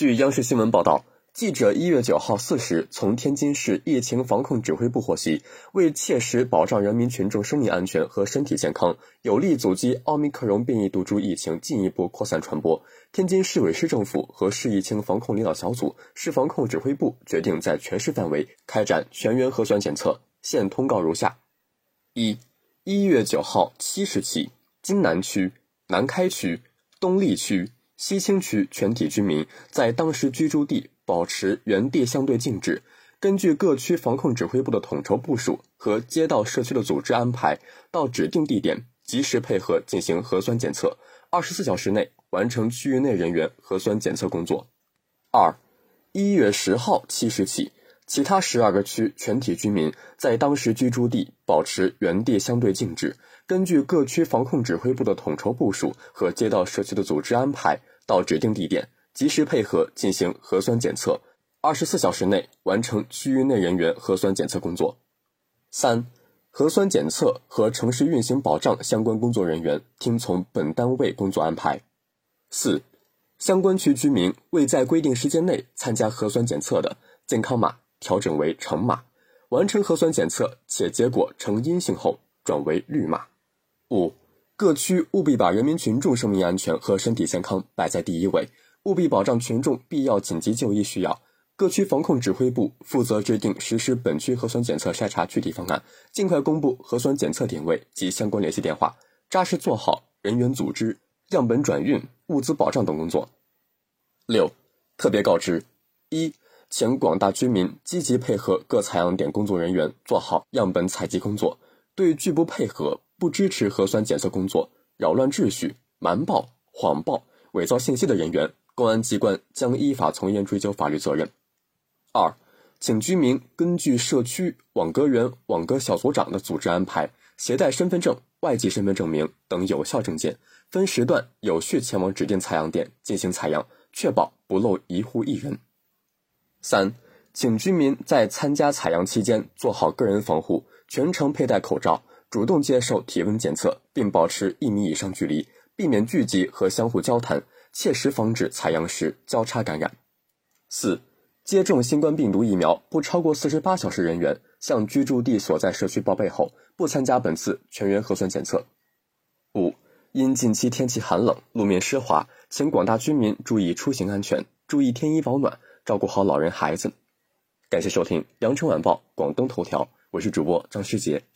据央视新闻报道。记者一月九号四时从天津市疫情防控指挥部获悉，为切实保障人民群众生命安全和身体健康，有力阻击奥密克戎变异毒株疫情进一步扩散传播，天津市委市政府和市疫情防控领导小组、市防控指挥部决定在全市范围开展全员核酸检测。现通告如下：一、一月九号七时起，津南区、南开区、东丽区、西青区全体居民在当时居住地。保持原地相对静止，根据各区防控指挥部的统筹部署和街道社区的组织安排，到指定地点及时配合进行核酸检测，二十四小时内完成区域内人员核酸检测工作。二，一月十号七时起，其他十二个区全体居民在当时居住地保持原地相对静止，根据各区防控指挥部的统筹部署和街道社区的组织安排，到指定地点。及时配合进行核酸检测，二十四小时内完成区域内人员核酸检测工作。三、核酸检测和城市运行保障相关工作人员听从本单位工作安排。四、相关区居民未在规定时间内参加核酸检测的，健康码调整为橙码；完成核酸检测且结果呈阴性后，转为绿码。五、各区务必把人民群众生命安全和身体健康摆在第一位。务必保障群众必要紧急就医需要，各区防控指挥部负责制定实施本区核酸检测筛查具体方案，尽快公布核酸检测点位及相关联系电话，扎实做好人员组织、样本转运、物资保障等工作。六、特别告知：一，请广大居民积极配合各采样点工作人员做好样本采集工作，对拒不配合、不支持核酸检测工作、扰乱秩序、瞒报、谎报、伪造信息的人员。公安机关将依法从严追究法律责任。二，请居民根据社区网格员、网格小组长的组织安排，携带身份证、外籍身份证明等有效证件，分时段有序前往指定采样点进行采样，确保不漏一户一人。三，请居民在参加采样期间做好个人防护，全程佩戴口罩，主动接受体温检测，并保持一米以上距离，避免聚集和相互交谈。切实防止采样时交叉感染。四、接种新冠病毒疫苗不超过四十八小时人员，向居住地所在社区报备后，不参加本次全员核酸检测。五、因近期天气寒冷，路面湿滑，请广大居民注意出行安全，注意添衣保暖，照顾好老人孩子。感谢收听《羊城晚报·广东头条》，我是主播张世杰。